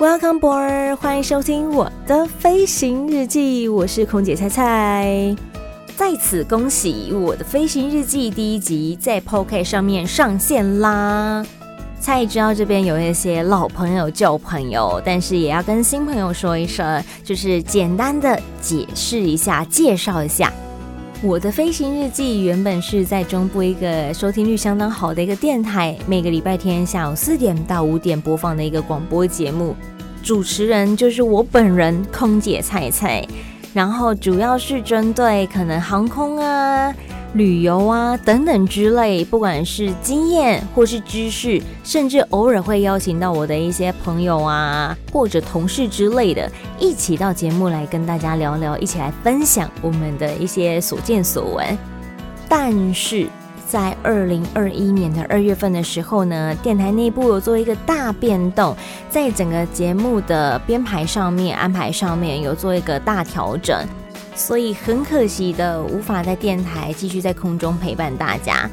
Welcome board，欢迎收听我的飞行日记，我是空姐菜菜。在此恭喜我的飞行日记第一集在 Podcast 上面上线啦！菜知道这边有一些老朋友旧朋友，但是也要跟新朋友说一声，就是简单的解释一下，介绍一下我的飞行日记。原本是在中部一个收听率相当好的一个电台，每个礼拜天下午四点到五点播放的一个广播节目。主持人就是我本人，空姐菜菜，然后主要是针对可能航空啊、旅游啊等等之类，不管是经验或是知识，甚至偶尔会邀请到我的一些朋友啊或者同事之类的，一起到节目来跟大家聊聊，一起来分享我们的一些所见所闻。但是。在二零二一年的二月份的时候呢，电台内部有做一个大变动，在整个节目的编排上面、安排上面有做一个大调整，所以很可惜的无法在电台继续在空中陪伴大家。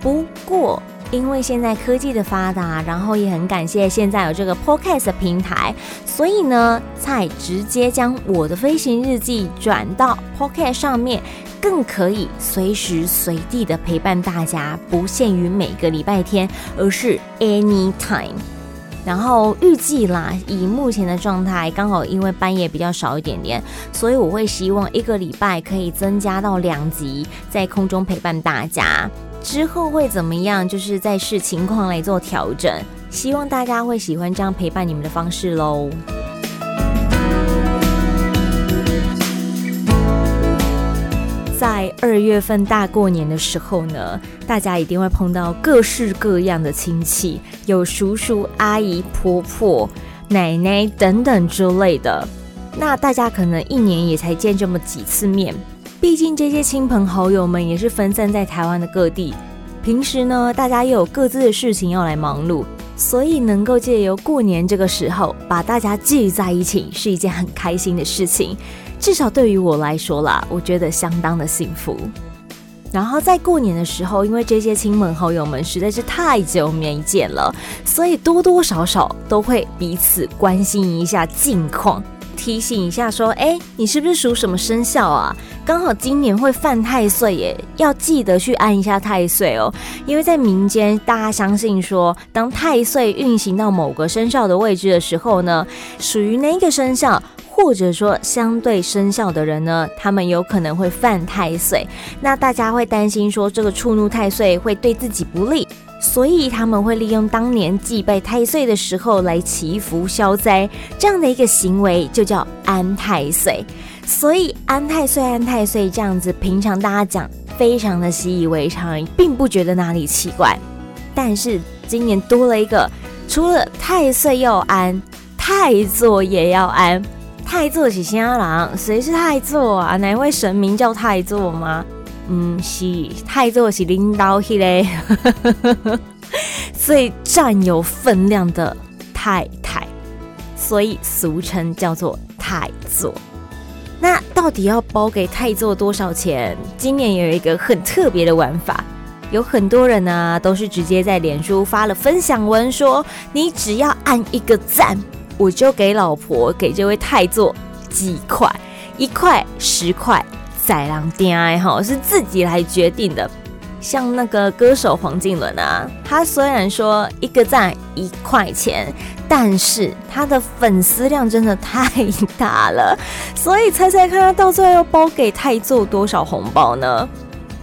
不过，因为现在科技的发达，然后也很感谢现在有这个 Podcast 平台，所以呢，才直接将我的飞行日记转到 Podcast 上面。更可以随时随地的陪伴大家，不限于每个礼拜天，而是 anytime。然后预计啦，以目前的状态，刚好因为班也比较少一点点，所以我会希望一个礼拜可以增加到两集，在空中陪伴大家。之后会怎么样，就是在视情况来做调整。希望大家会喜欢这样陪伴你们的方式喽。在二月份大过年的时候呢，大家一定会碰到各式各样的亲戚，有叔叔、阿姨、婆婆、奶奶等等之类的。那大家可能一年也才见这么几次面，毕竟这些亲朋好友们也是分散在台湾的各地。平时呢，大家又有各自的事情要来忙碌，所以能够借由过年这个时候把大家聚在一起，是一件很开心的事情。至少对于我来说啦，我觉得相当的幸福。然后在过年的时候，因为这些亲朋好友们实在是太久没见了，所以多多少少都会彼此关心一下近况，提醒一下说：“哎，你是不是属什么生肖啊？刚好今年会犯太岁耶，要记得去安一下太岁哦。因为在民间，大家相信说，当太岁运行到某个生肖的位置的时候呢，属于那个生肖？”或者说，相对生肖的人呢，他们有可能会犯太岁。那大家会担心说，这个触怒太岁会对自己不利，所以他们会利用当年祭拜太岁的时候来祈福消灾。这样的一个行为就叫安太岁。所以安太岁、安太岁这样子，平常大家讲非常的习以为常，并不觉得哪里奇怪。但是今年多了一个，除了太岁要安，太座也要安。太座是啥人？谁是太座啊？哪位神明叫太座吗？嗯，是太座是领导迄个，最占有分量的太太，所以俗称叫做太座。到底要包给泰座多少钱？今年有一个很特别的玩法，有很多人呢、都是直接在脸书发了分享文，说你只要按一个赞。我就给老婆给这位泰座几块，一块、十块，再让 DI 哈是自己来决定的。像那个歌手黄靖伦啊，他虽然说一个赞一块钱，但是他的粉丝量真的太大了，所以猜猜看他到最后要包给太座多少红包呢？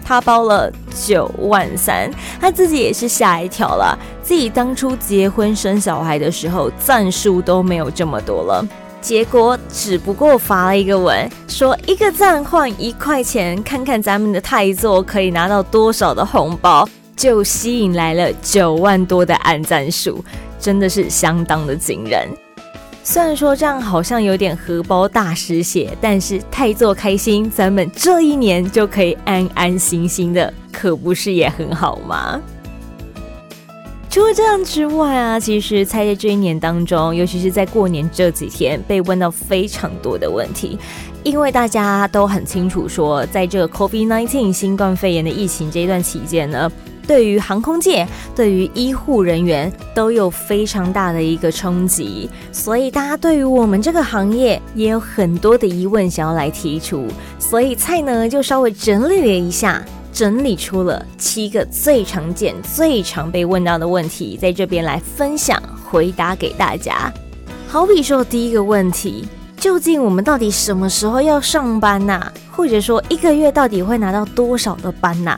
他包了九万三，他自己也是吓一跳了。自己当初结婚生小孩的时候，赞数都没有这么多了，结果只不过发了一个文，说一个赞换一块钱，看看咱们的太座可以拿到多少的红包，就吸引来了九万多的按赞数。真的是相当的惊人。虽然说这样好像有点荷包大失血，但是太做开心，咱们这一年就可以安安心心的，可不是也很好吗？除了这样之外啊，其实在这一年当中，尤其是在过年这几天，被问到非常多的问题，因为大家都很清楚说，在这个 COVID-19 新冠肺炎的疫情这一段期间呢。对于航空界，对于医护人员都有非常大的一个冲击，所以大家对于我们这个行业也有很多的疑问想要来提出，所以菜呢就稍微整理了一下，整理出了七个最常见、最常被问到的问题，在这边来分享回答给大家。好比说第一个问题，究竟我们到底什么时候要上班呐？或者说一个月到底会拿到多少的班呐？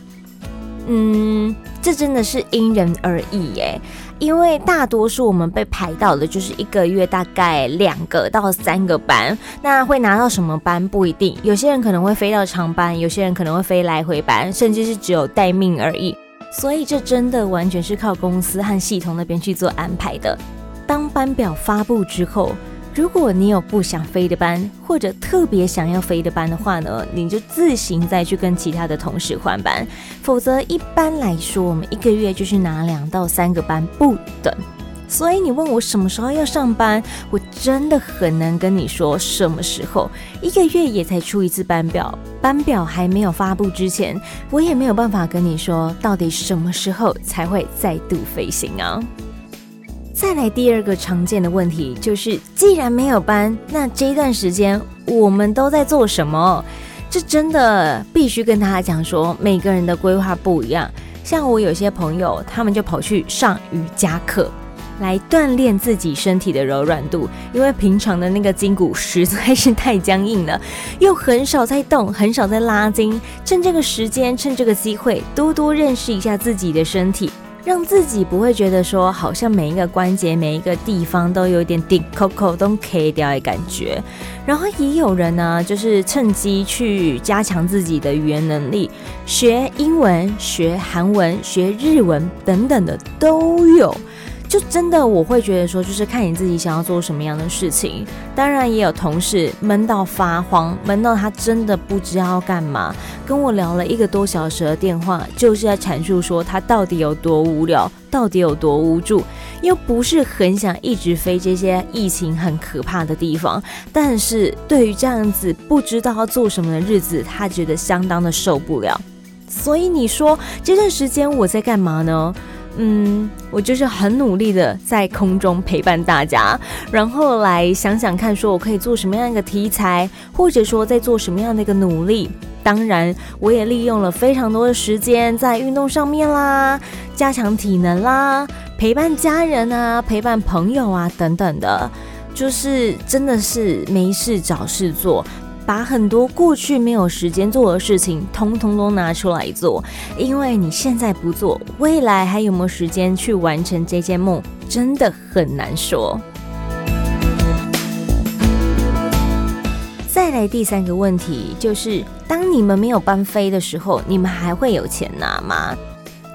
嗯，这真的是因人而异耶，因为大多数我们被排到的就是一个月大概两个到三个班，那会拿到什么班不一定，有些人可能会飞到长班，有些人可能会飞来回班，甚至是只有待命而已，所以这真的完全是靠公司和系统那边去做安排的。当班表发布之后。如果你有不想飞的班，或者特别想要飞的班的话呢，你就自行再去跟其他的同事换班。否则，一般来说，我们一个月就是拿两到三个班不等。所以你问我什么时候要上班，我真的很难跟你说什么时候。一个月也才出一次班表，班表还没有发布之前，我也没有办法跟你说到底什么时候才会再度飞行啊。再来第二个常见的问题就是，既然没有班，那这段时间我们都在做什么？这真的必须跟大家讲说，每个人的规划不一样。像我有些朋友，他们就跑去上瑜伽课，来锻炼自己身体的柔软度，因为平常的那个筋骨实在是太僵硬了，又很少在动，很少在拉筋。趁这个时间，趁这个机会，多多认识一下自己的身体。让自己不会觉得说，好像每一个关节、每一个地方都有点顶扣扣都 K 掉的感觉。然后也有人呢，就是趁机去加强自己的语言能力，学英文、学韩文、学日文等等的都有。就真的，我会觉得说，就是看你自己想要做什么样的事情。当然，也有同事闷到发慌，闷到他真的不知道要干嘛，跟我聊了一个多小时的电话，就是在阐述说他到底有多无聊，到底有多无助，又不是很想一直飞这些疫情很可怕的地方。但是对于这样子不知道要做什么的日子，他觉得相当的受不了。所以你说这段时间我在干嘛呢？嗯，我就是很努力的在空中陪伴大家，然后来想想看，说我可以做什么样一个题材，或者说在做什么样的一个努力。当然，我也利用了非常多的时间在运动上面啦，加强体能啦，陪伴家人啊，陪伴朋友啊等等的，就是真的是没事找事做。把很多过去没有时间做的事情，通通都拿出来做，因为你现在不做，未来还有没有时间去完成这件梦，真的很难说。再来第三个问题，就是当你们没有班飞的时候，你们还会有钱拿吗？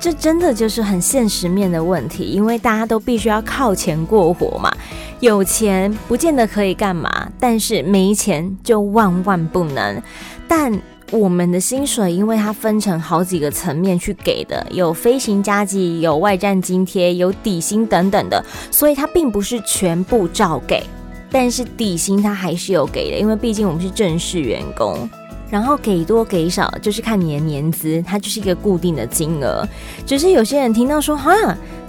这真的就是很现实面的问题，因为大家都必须要靠钱过活嘛。有钱不见得可以干嘛，但是没钱就万万不能。但我们的薪水，因为它分成好几个层面去给的，有飞行加急，有外站津贴，有底薪等等的，所以它并不是全部照给。但是底薪它还是有给的，因为毕竟我们是正式员工。然后给多给少就是看你的年资，它就是一个固定的金额。只是有些人听到说哈，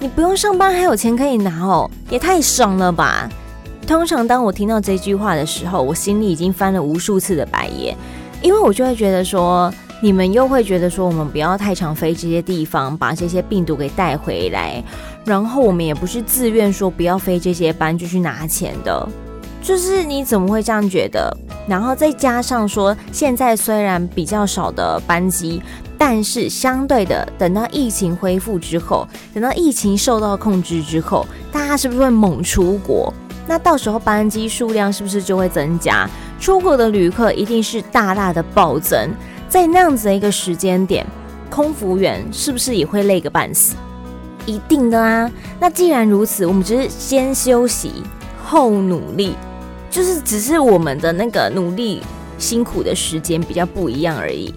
你不用上班还有钱可以拿哦，也太爽了吧！通常当我听到这句话的时候，我心里已经翻了无数次的白眼，因为我就会觉得说，你们又会觉得说，我们不要太常飞这些地方，把这些病毒给带回来。然后我们也不是自愿说不要飞这些班就去拿钱的。就是你怎么会这样觉得？然后再加上说，现在虽然比较少的班机，但是相对的，等到疫情恢复之后，等到疫情受到控制之后，大家是不是会猛出国？那到时候班机数量是不是就会增加？出国的旅客一定是大大的暴增。在那样子的一个时间点，空服员是不是也会累个半死？一定的啊。那既然如此，我们只是先休息后努力，就是只是我们的那个努力辛苦的时间比较不一样而已。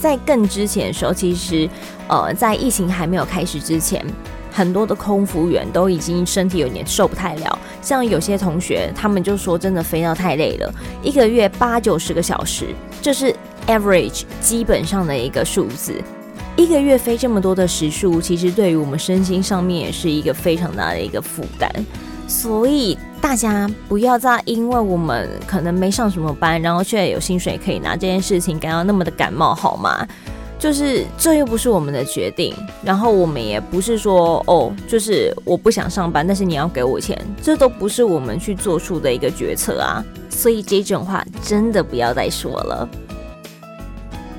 在更之前的时候，其实呃，在疫情还没有开始之前。很多的空服员都已经身体有点受不太了，像有些同学，他们就说真的飞到太累了，一个月八九十个小时，这是 average 基本上的一个数字。一个月飞这么多的时数，其实对于我们身心上面也是一个非常大的一个负担。所以大家不要再因为我们可能没上什么班，然后却有薪水可以拿这件事情感到那么的感冒，好吗？就是这又不是我们的决定，然后我们也不是说哦，就是我不想上班，但是你要给我钱，这都不是我们去做出的一个决策啊。所以这种话真的不要再说了。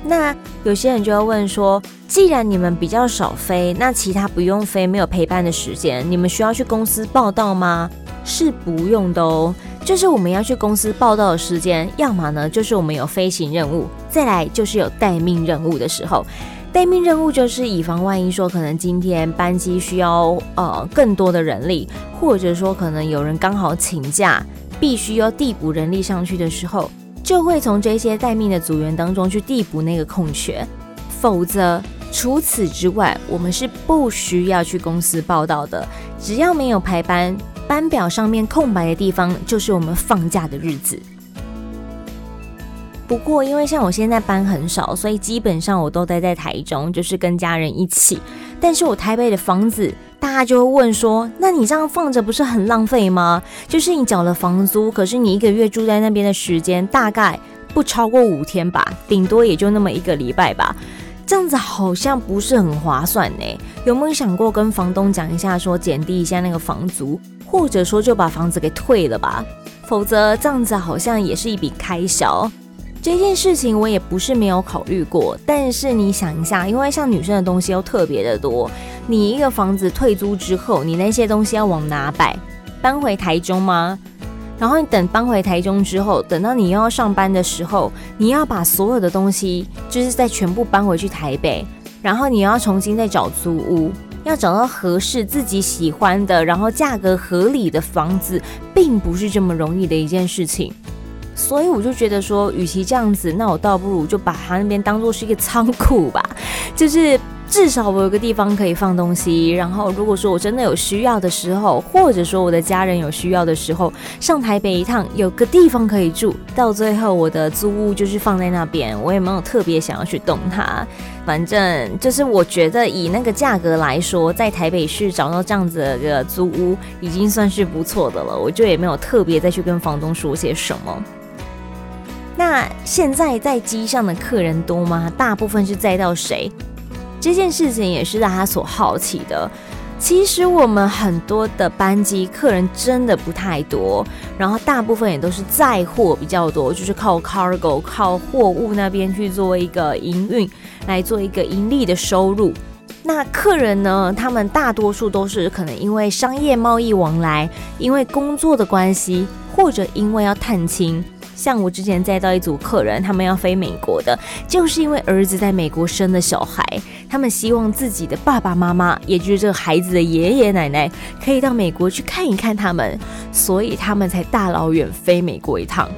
那有些人就要问说，既然你们比较少飞，那其他不用飞、没有陪伴的时间，你们需要去公司报道吗？是不用的哦。就是我们要去公司报到的时间，要么呢就是我们有飞行任务，再来就是有待命任务的时候。待命任务就是以防万一，说可能今天班机需要呃更多的人力，或者说可能有人刚好请假，必须要递补人力上去的时候，就会从这些待命的组员当中去递补那个空缺。否则，除此之外，我们是不需要去公司报道的，只要没有排班。班表上面空白的地方，就是我们放假的日子。不过，因为像我现在班很少，所以基本上我都待在台中，就是跟家人一起。但是我台北的房子，大家就会问说：“那你这样放着不是很浪费吗？就是你缴了房租，可是你一个月住在那边的时间大概不超过五天吧，顶多也就那么一个礼拜吧。这样子好像不是很划算呢。有没有想过跟房东讲一下，说减低一下那个房租？”或者说就把房子给退了吧，否则这样子好像也是一笔开销。这件事情我也不是没有考虑过，但是你想一下，因为像女生的东西又特别的多，你一个房子退租之后，你那些东西要往哪摆？搬回台中吗？然后你等搬回台中之后，等到你又要上班的时候，你要把所有的东西就是再全部搬回去台北，然后你要重新再找租屋。要找到合适自己喜欢的，然后价格合理的房子，并不是这么容易的一件事情。所以我就觉得说，与其这样子，那我倒不如就把它那边当做是一个仓库吧，就是。至少我有个地方可以放东西，然后如果说我真的有需要的时候，或者说我的家人有需要的时候，上台北一趟有个地方可以住，到最后我的租屋就是放在那边，我也没有特别想要去动它。反正就是我觉得以那个价格来说，在台北市找到这样子的租屋已经算是不错的了，我就也没有特别再去跟房东说些什么。那现在在机上的客人多吗？大部分是载到谁？这件事情也是大家所好奇的。其实我们很多的班机客人真的不太多，然后大部分也都是载货比较多，就是靠 cargo 靠货物那边去做一个营运，来做一个盈利的收入。那客人呢，他们大多数都是可能因为商业贸易往来，因为工作的关系，或者因为要探亲。像我之前载到一组客人，他们要飞美国的，就是因为儿子在美国生了小孩，他们希望自己的爸爸妈妈，也就是这个孩子的爷爷奶奶，可以到美国去看一看他们，所以他们才大老远飞美国一趟。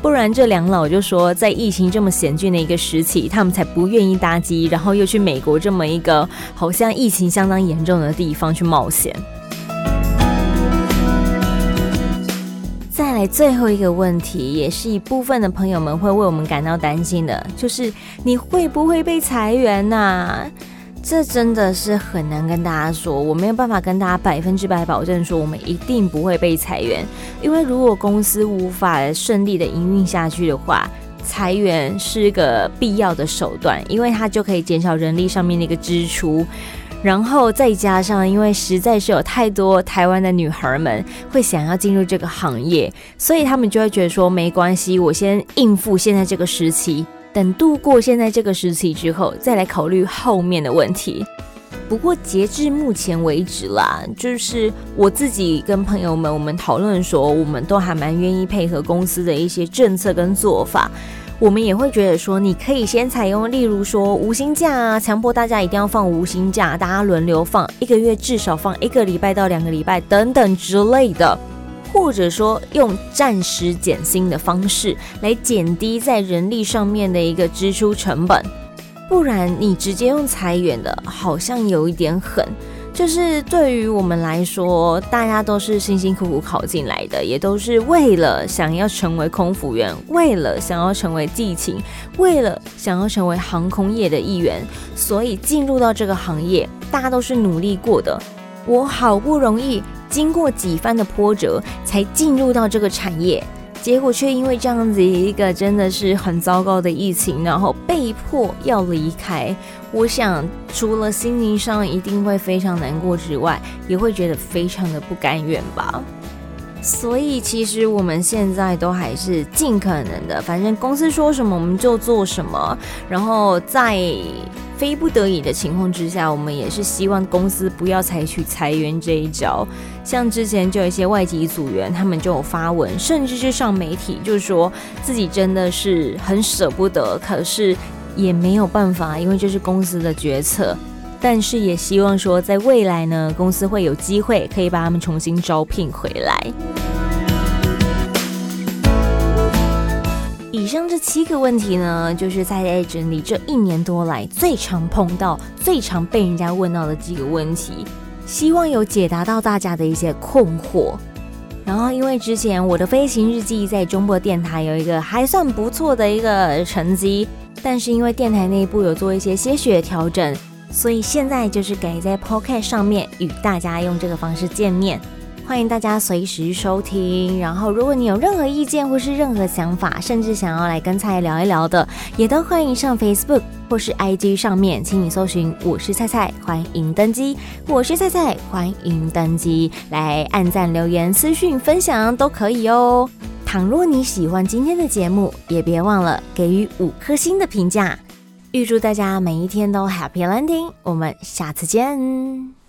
不然这两老就说，在疫情这么险峻的一个时期，他们才不愿意搭机，然后又去美国这么一个好像疫情相当严重的地方去冒险。来最后一个问题，也是一部分的朋友们会为我们感到担心的，就是你会不会被裁员呐、这真的是很难跟大家说，我没有办法跟大家百分之百保证说我们一定不会被裁员，因为如果公司无法顺利的营运下去的话，裁员是一个必要的手段，因为它就可以减少人力上面的一个支出。然后再加上，因为实在是有太多台湾的女孩们会想要进入这个行业，所以他们就会觉得说没关系，我先应付现在这个时期，等度过现在这个时期之后，再来考虑后面的问题。不过截至目前为止啦，就是我自己跟朋友们我们讨论说，我们都还蛮愿意配合公司的一些政策跟做法。我们也会觉得说，你可以先采用，例如说无薪假啊，强迫大家一定要放无薪假，大家轮流放，一个月至少放一个礼拜到两个礼拜等等之类的，或者说用暂时减薪的方式来减低在人力上面的一个支出成本，不然你直接用裁员的，好像有一点狠。就是对于我们来说，大家都是辛辛苦苦考进来的，也都是为了想要成为空服员，为了想要成为地勤，为了想要成为航空业的一员，所以进入到这个行业，大家都是努力过的。我好不容易经过几番的波折，才进入到这个产业。结果却因为这样子一个真的是很糟糕的疫情，然后被迫要离开。我想，除了心灵上一定会非常难过之外，也会觉得非常的不甘愿吧。所以，其实我们现在都还是尽可能的，反正公司说什么我们就做什么。然后再非不得已的情况之下，我们也是希望公司不要采取裁员这一招。像之前就有一些外籍组员，他们就有发文，甚至是上媒体，就是说自己真的是很舍不得，可是也没有办法，因为这是公司的决策。但是也希望说，在未来呢，公司会有机会可以把他们重新招聘回来。以上这七个问题呢，就是在整理这一年多来最常碰到、最常被人家问到的几个问题，希望有解答到大家的一些困惑。然后，因为之前我的飞行日记在中部电台有一个还算不错的一个成绩，但是因为电台内部有做一些些许的调整。所以现在就是改在 Podcast 上面与大家用这个方式见面，欢迎大家随时收听。然后，如果你有任何意见或是任何想法，甚至想要来跟菜聊一聊的，也都欢迎上 Facebook 或是 IG 上面，请你搜寻“我是菜菜”，欢迎登机。我是菜菜，欢迎登机，来按赞、留言、私讯、分享都可以哦。倘若你喜欢今天的节目，也别忘了给予五颗星的评价。预祝大家每一天都 Happy Landing，我们下次见。